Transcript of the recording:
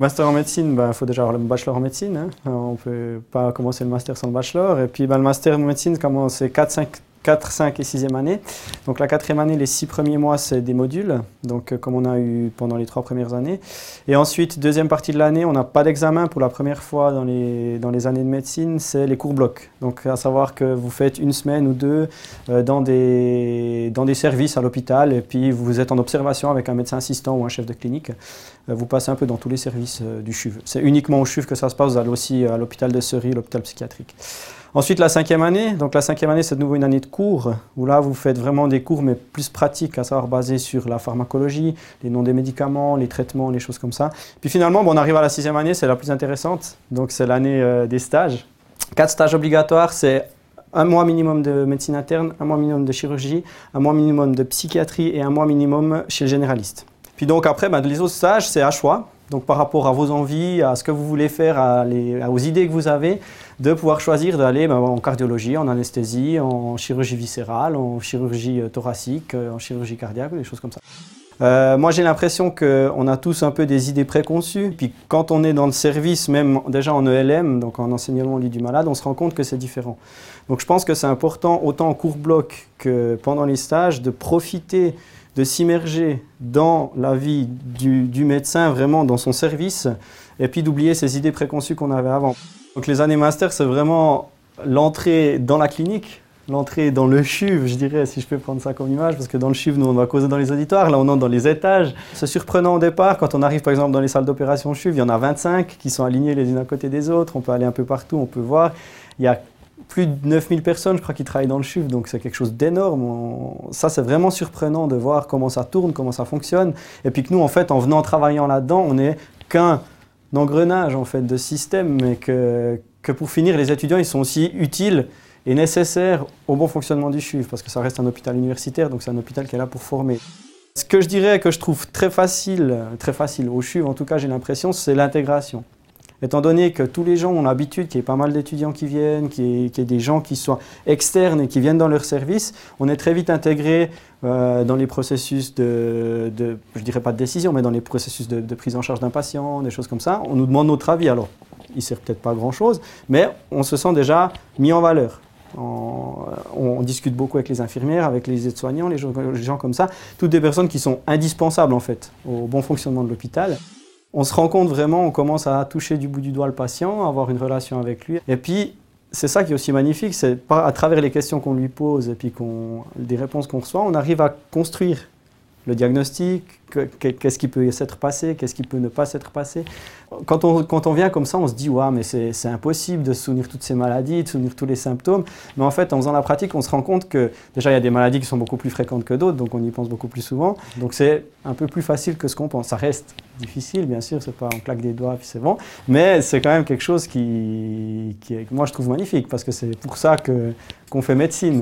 Master en médecine, il bah, faut déjà avoir le bachelor en médecine. Hein. On ne peut pas commencer le master sans le bachelor. Et puis bah, le master en médecine, c'est 4-5 4, 5 et 6e année. Donc la quatrième année, les six premiers mois, c'est des modules, donc euh, comme on a eu pendant les trois premières années. Et ensuite, deuxième partie de l'année, on n'a pas d'examen pour la première fois dans les, dans les années de médecine, c'est les cours blocs. Donc à savoir que vous faites une semaine ou deux euh, dans, des, dans des services à l'hôpital et puis vous êtes en observation avec un médecin assistant ou un chef de clinique. Euh, vous passez un peu dans tous les services du CHUV. C'est uniquement au CHUV que ça se passe, vous allez aussi à l'hôpital de Cery, l'hôpital psychiatrique. Ensuite, la cinquième année. Donc la cinquième année, c'est de nouveau une année de cours, où là, vous faites vraiment des cours, mais plus pratiques, à savoir basés sur la pharmacologie, les noms des médicaments, les traitements, les choses comme ça. Puis finalement, bon, on arrive à la sixième année, c'est la plus intéressante. Donc c'est l'année euh, des stages. Quatre stages obligatoires, c'est un mois minimum de médecine interne, un mois minimum de chirurgie, un mois minimum de psychiatrie et un mois minimum chez le généraliste. Puis donc après, ben, les autres stages, c'est à choix. Donc par rapport à vos envies, à ce que vous voulez faire, à aux idées que vous avez, de pouvoir choisir d'aller ben, en cardiologie, en anesthésie, en chirurgie viscérale, en chirurgie euh, thoracique, euh, en chirurgie cardiaque, des choses comme ça. Euh, moi, j'ai l'impression qu'on a tous un peu des idées préconçues. Puis quand on est dans le service, même déjà en ELM, donc en enseignement au lit du malade, on se rend compte que c'est différent. Donc je pense que c'est important, autant en cours bloc que pendant les stages, de profiter de s'immerger dans la vie du, médecin, vraiment dans son service, et puis d'oublier ces idées préconçues qu'on avait avant. Donc les années master, c'est vraiment l'entrée dans la clinique, l'entrée dans le CHUV, je dirais, si je peux prendre ça comme image, parce que dans le CHUV, nous, on va causer dans les auditoires, là, on entre dans les étages. C'est surprenant au départ, quand on arrive, par exemple, dans les salles d'opération CHUV, il y en a 25 qui sont alignées les unes à côté des autres, on peut aller un peu partout, on peut voir. Il y a plus de 9000 personnes, je crois, qui travaillent dans le CHUV, donc c'est quelque chose d'énorme. Ça, c'est vraiment surprenant de voir comment ça tourne, comment ça fonctionne. Et puis que nous, en fait, en venant travaillant là-dedans, on n'est qu'un engrenage, en fait, de système, mais que, que pour finir, les étudiants, ils sont aussi utiles et nécessaires au bon fonctionnement du CHUV, parce que ça reste un hôpital universitaire, donc c'est un hôpital qui est là pour former. Ce que je dirais que je trouve très facile, très facile au CHUV, en tout cas j'ai l'impression, c'est l'intégration. Étant donné que tous les gens ont l'habitude qu'il y ait pas mal d'étudiants qui viennent, qu'il y, ait des gens qui soient externes et qui viennent dans leur service, on est très vite intégré euh, dans les processus de, de, je dirais pas de décision, mais dans les processus de, prise en charge d'un patient, des choses comme ça. On nous demande notre avis. Alors, il sert peut-être pas grand-chose, mais on se sent déjà mis en valeur. on, discute beaucoup avec les infirmières, avec les aides-soignants, les gens comme ça, toutes des personnes qui sont indispensables en fait au bon fonctionnement de l'hôpital on se rend compte vraiment, on commence à toucher du bout du doigt le patient, à avoir une relation avec lui. Et puis, c'est ça qui est aussi magnifique, c'est à travers les questions qu'on lui pose et puis des réponses qu'on reçoit, on arrive à construire le diagnostic, qu'est-ce qui peut s'être passé, qu'est-ce qui peut ne pas s'être passé. Quand on, quand on vient comme ça, on se dit, ouais, mais c'est impossible de se souvenir toutes ces maladies, de souvenir tous les symptômes. Mais en fait, en faisant la pratique, on se rend compte que déjà, il y a des maladies qui sont beaucoup plus fréquentes que d'autres, donc on y pense beaucoup plus souvent. Donc c'est un peu plus facile que ce qu'on pense. Ça reste difficile, bien sûr, c'est pas on claque des doigts puis c'est bon, mais c'est quand même quelque chose qui, qui, moi je trouve magnifique parce que c'est pour ça qu'on fait médecine.